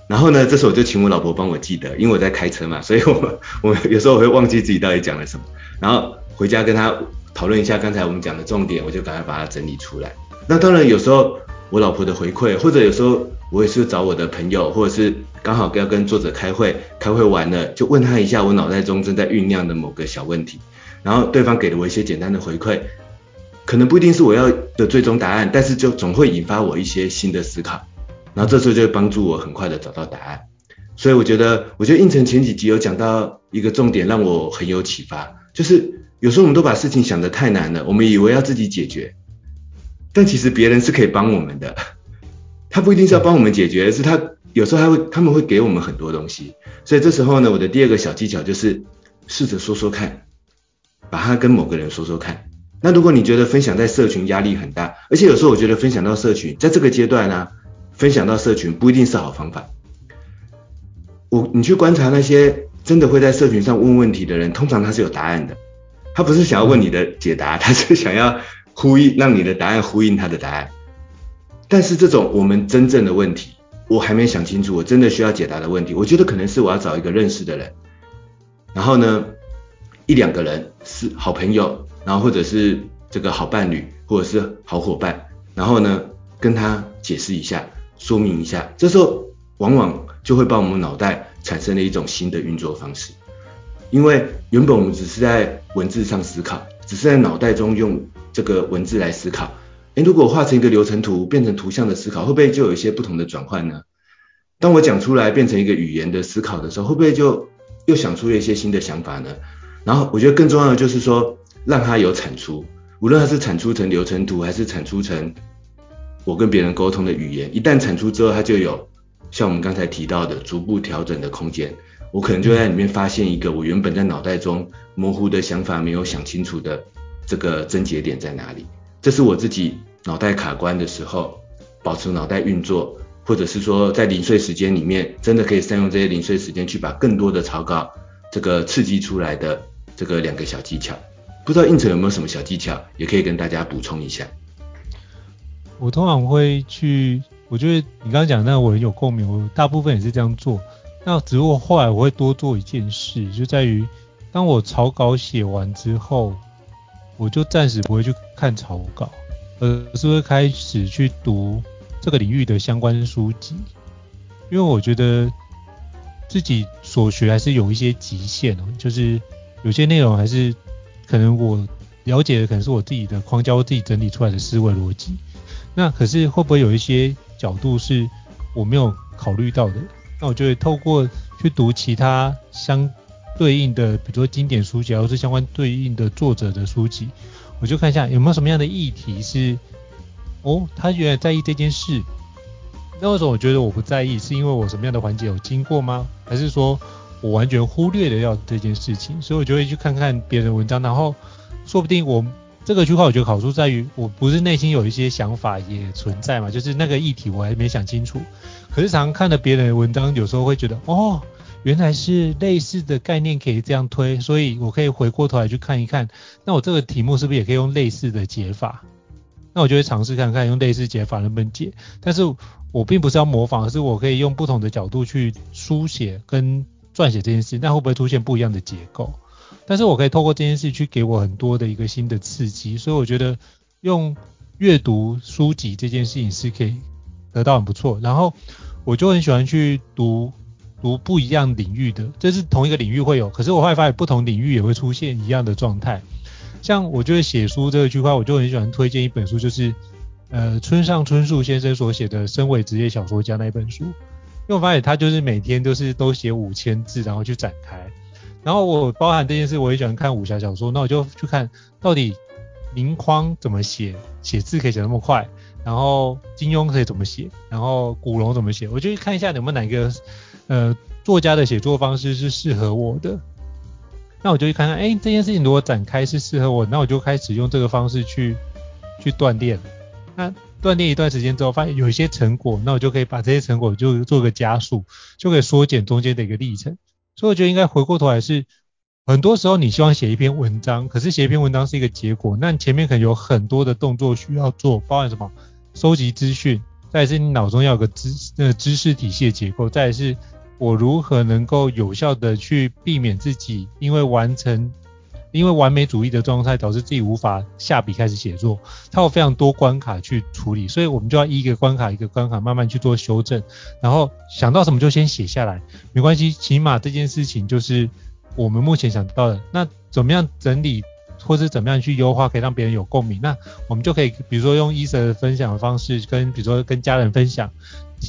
S2: 然后呢，这时候我就请我老婆帮我记得，因为我在开车嘛，所以我我有时候我会忘记自己到底讲了什么。然后回家跟她讨论一下刚才我们讲的重点，我就赶快把它整理出来。那当然有时候我老婆的回馈，或者有时候我也是找我的朋友，或者是刚好要跟作者开会，开会完了就问他一下我脑袋中正在酝酿的某个小问题，然后对方给了我一些简单的回馈。可能不一定是我要的最终答案，但是就总会引发我一些新的思考，然后这时候就会帮助我很快的找到答案。所以我觉得，我觉得应成前几集有讲到一个重点，让我很有启发，就是有时候我们都把事情想得太难了，我们以为要自己解决，但其实别人是可以帮我们的，他不一定是要帮我们解决，而是他有时候他会他们会给我们很多东西。所以这时候呢，我的第二个小技巧就是试着说说看，把它跟某个人说说看。那如果你觉得分享在社群压力很大，而且有时候我觉得分享到社群，在这个阶段呢、分享到社群不一定是好方法。我你去观察那些真的会在社群上问问题的人，通常他是有答案的，他不是想要问你的解答，他是想要呼应让你的答案呼应他的答案。但是这种我们真正的问题，我还没想清楚，我真的需要解答的问题，我觉得可能是我要找一个认识的人，然后呢，一两个人是好朋友。然后或者是这个好伴侣，或者是好伙伴，然后呢，跟他解释一下，说明一下，这时候往往就会帮我们脑袋产生了一种新的运作方式。因为原本我们只是在文字上思考，只是在脑袋中用这个文字来思考。诶，如果画成一个流程图，变成图像的思考，会不会就有一些不同的转换呢？当我讲出来变成一个语言的思考的时候，会不会就又想出了一些新的想法呢？然后我觉得更重要的就是说。让它有产出，无论它是产出成流程图，还是产出成我跟别人沟通的语言，一旦产出之后，它就有像我们刚才提到的逐步调整的空间。我可能就在里面发现一个我原本在脑袋中模糊的想法没有想清楚的这个症结点在哪里。这是我自己脑袋卡关的时候，保持脑袋运作，或者是说在零碎时间里面，真的可以善用这些零碎时间去把更多的草稿这个刺激出来的这个两个小技巧。不知道胤丞有没有什么小技巧，也可以跟大家补充一下。
S1: 我通常会去，我觉得你刚刚讲那我很有共鸣，我大部分也是这样做。那只不过后来我会多做一件事，就在于当我草稿写完之后，我就暂时不会去看草稿，而是会开始去读这个领域的相关书籍，因为我觉得自己所学还是有一些极限哦，就是有些内容还是。可能我了解的可能是我自己的框架，我自己整理出来的思维逻辑。那可是会不会有一些角度是我没有考虑到的？那我就会透过去读其他相对应的，比如说经典书籍，或是相关对应的作者的书籍，我就看一下有没有什么样的议题是，哦，他原来在意这件事。那为什么我觉得我不在意？是因为我什么样的环节有经过吗？还是说？我完全忽略了要这件事情，所以我就会去看看别人文章，然后说不定我这个区块，我觉得好处在于，我不是内心有一些想法也存在嘛，就是那个议题我还没想清楚，可是常常看了别人的文章，有时候会觉得，哦，原来是类似的概念可以这样推，所以我可以回过头来去看一看，那我这个题目是不是也可以用类似的解法？那我就会尝试看看用类似解法能不能解，但是我并不是要模仿，而是我可以用不同的角度去书写跟。撰写这件事，那会不会出现不一样的结构？但是我可以透过这件事去给我很多的一个新的刺激，所以我觉得用阅读书籍这件事情是可以得到很不错。然后我就很喜欢去读读不一样领域的，这是同一个领域会有，可是我会发现不同领域也会出现一样的状态。像我觉得写书这个区块，我就很喜欢推荐一本书，就是呃村上春树先生所写的《身为职业小说家》那一本书。因为我发现他就是每天都是都写五千字，然后去展开。然后我包含这件事，我也喜欢看武侠小说，那我就去看到底明匡怎么写，写字可以写那么快，然后金庸可以怎么写，然后古龙怎么写，我就去看一下有没有哪个呃作家的写作方式是适合我的。那我就去看看，哎，这件事情如果展开是适合我，那我就开始用这个方式去去锻炼。那锻炼一段时间之后，发现有一些成果，那我就可以把这些成果就做个加速，就可以缩减中间的一个历程。所以我觉得应该回过头来是，很多时候你希望写一篇文章，可是写一篇文章是一个结果，那前面可能有很多的动作需要做，包含什么？收集资讯，再是你脑中要有个知那个知识体系的结构，再是我如何能够有效的去避免自己因为完成。因为完美主义的状态导致自己无法下笔开始写作，它有非常多关卡去处理，所以我们就要一个关卡一个关卡慢慢去做修正，然后想到什么就先写下来，没关系，起码这件事情就是我们目前想到的。那怎么样整理，或是怎么样去优化，可以让别人有共鸣？那我们就可以，比如说用 Easter 的分享的方式，跟比如说跟家人分享，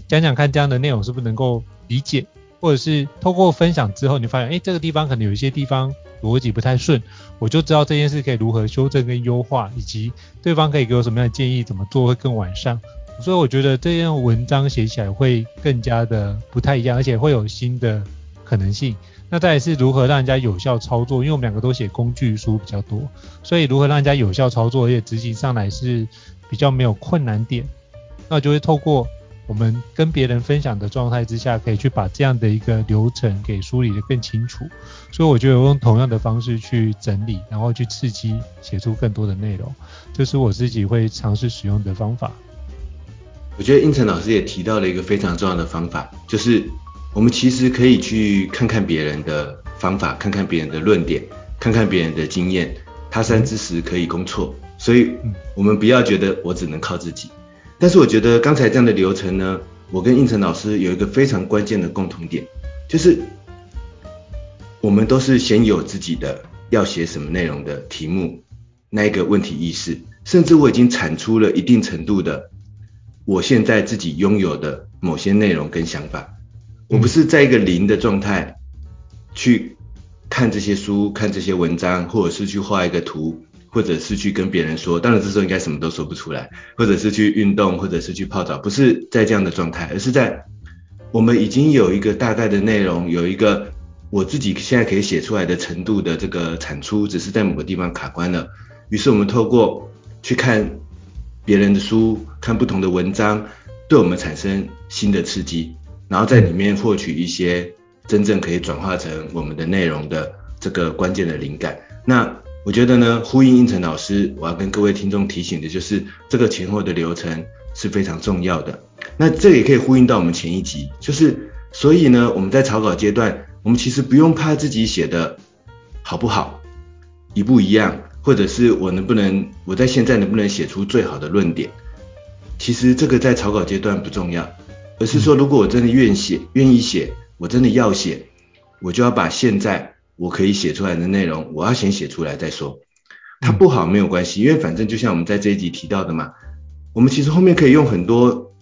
S1: 讲讲看这样的内容是不是能够理解，或者是透过分享之后，你发现，哎，这个地方可能有一些地方。逻辑不太顺，我就知道这件事可以如何修正跟优化，以及对方可以给我什么样的建议，怎么做会更完善。所以我觉得这样文章写起来会更加的不太一样，而且会有新的可能性。那再来是如何让人家有效操作，因为我们两个都写工具书比较多，所以如何让人家有效操作，而且执行上来是比较没有困难点，那就会透过。我们跟别人分享的状态之下，可以去把这样的一个流程给梳理的更清楚。所以我觉得我用同样的方式去整理，然后去刺激写出更多的内容，这是我自己会尝试使用的方法。
S2: 我觉得应成老师也提到了一个非常重要的方法，就是我们其实可以去看看别人的方法，看看别人的论点，看看别人的经验。他山之石可以攻错，所以我们不要觉得我只能靠自己。但是我觉得刚才这样的流程呢，我跟应成老师有一个非常关键的共同点，就是我们都是先有自己的要写什么内容的题目，那一个问题意识，甚至我已经产出了一定程度的我现在自己拥有的某些内容跟想法，我不是在一个零的状态去看这些书、看这些文章，或者是去画一个图。或者是去跟别人说，当然这时候应该什么都说不出来，或者是去运动，或者是去泡澡，不是在这样的状态，而是在我们已经有一个大概的内容，有一个我自己现在可以写出来的程度的这个产出，只是在某个地方卡关了。于是我们透过去看别人的书，看不同的文章，对我们产生新的刺激，然后在里面获取一些真正可以转化成我们的内容的这个关键的灵感。那我觉得呢，呼应胤丞老师，我要跟各位听众提醒的就是，这个前后的流程是非常重要的。那这也可以呼应到我们前一集，就是所以呢，我们在草稿阶段，我们其实不用怕自己写的好不好，一不一样，或者是我能不能，我在现在能不能写出最好的论点，其实这个在草稿阶段不重要，而是说，如果我真的愿写，愿意写，我真的要写，我就要把现在。我可以写出来的内容，我要先写出来再说。它不好没有关系，因为反正就像我们在这一集提到的嘛，我们其实后面可以用很多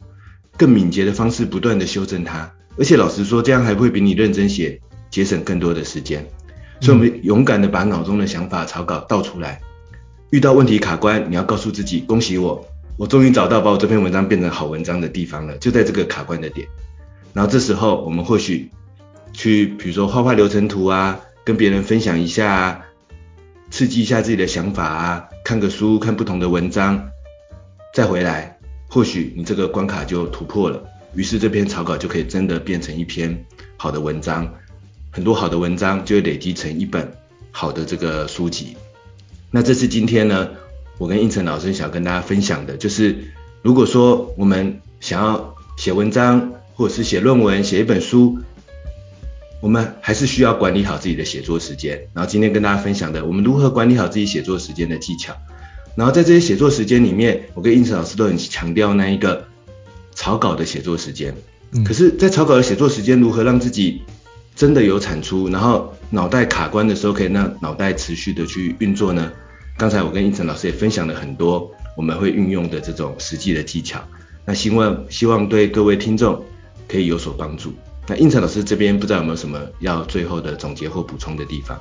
S2: 更敏捷的方式不断的修正它。而且老实说，这样还会比你认真写节省更多的时间。所以，我们勇敢的把脑中的想法草稿倒出来。遇到问题卡关，你要告诉自己，恭喜我，我终于找到把我这篇文章变成好文章的地方了，就在这个卡关的点。然后这时候，我们或许去，比如说画画流程图啊。跟别人分享一下，刺激一下自己的想法啊，看个书，看不同的文章，再回来，或许你这个关卡就突破了，于是这篇草稿就可以真的变成一篇好的文章，很多好的文章就会累积成一本好的这个书籍。那这是今天呢，我跟胤丞老师想跟大家分享的，就是如果说我们想要写文章，或者是写论文，写一本书。我们还是需要管理好自己的写作时间。然后今天跟大家分享的，我们如何管理好自己写作时间的技巧。然后在这些写作时间里面，我跟应成老师都很强调那一个草稿的写作时间。嗯。可是，在草稿的写作时间，如何让自己真的有产出，然后脑袋卡关的时候，可以让脑袋持续的去运作呢？刚才我跟应成老师也分享了很多我们会运用的这种实际的技巧。那希望希望对各位听众可以有所帮助。那应成老师这边不知道有没有什么要最后的总结或补充的地方？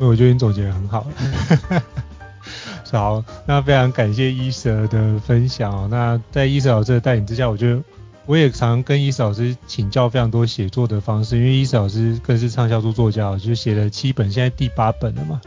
S1: 那我觉得你总结得很好。好，那非常感谢 Easter 的分享哦。那在 Easter 老师的带领之下，我觉得我也常跟 Easter 老师请教非常多写作的方式，因为 Easter 老师更是畅销书作家，就写了七本，现在第八本了嘛。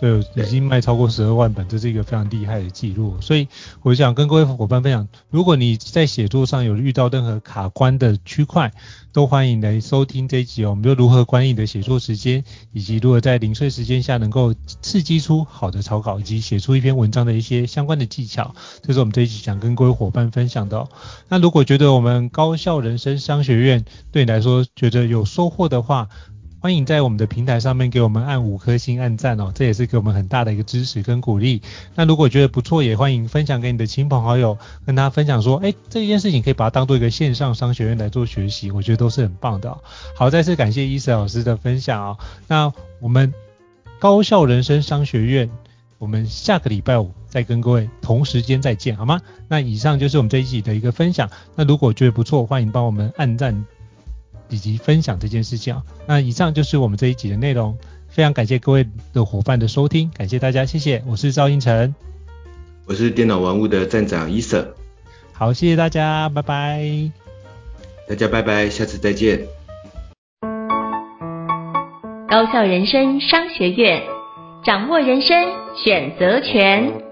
S1: 对，已经卖超过十二万本，这是一个非常厉害的记录。所以我想跟各位伙伴分享，如果你在写作上有遇到任何卡关的区块，都欢迎来收听这一集哦。我们就如何管理你的写作时间，以及如何在零碎时间下能够刺激出好的草稿，以及写出一篇文章的一些相关的技巧，这是我们这一集想跟各位伙伴分享的哦。那如果觉得我们高效人生商学院对你来说觉得有收获的话，欢迎在我们的平台上面给我们按五颗星按赞哦，这也是给我们很大的一个支持跟鼓励。那如果觉得不错，也欢迎分享给你的亲朋好友，跟他分享说，哎，这件事情可以把它当做一个线上商学院来做学习，我觉得都是很棒的。好，再次感谢伊森老师的分享哦。那我们高效人生商学院，我们下个礼拜五再跟各位同时间再见，好吗？那以上就是我们这一集的一个分享。那如果觉得不错，欢迎帮我们按赞。以及分享这件事情啊，那以上就是我们这一集的内容，非常感谢各位的伙伴的收听，感谢大家，谢谢，我是赵英成，
S2: 我是电脑玩物的站长伊瑟，
S1: 好，谢谢大家，拜拜，
S2: 大家拜拜，下次再见，
S3: 高校人生商学院，掌握人生选择权。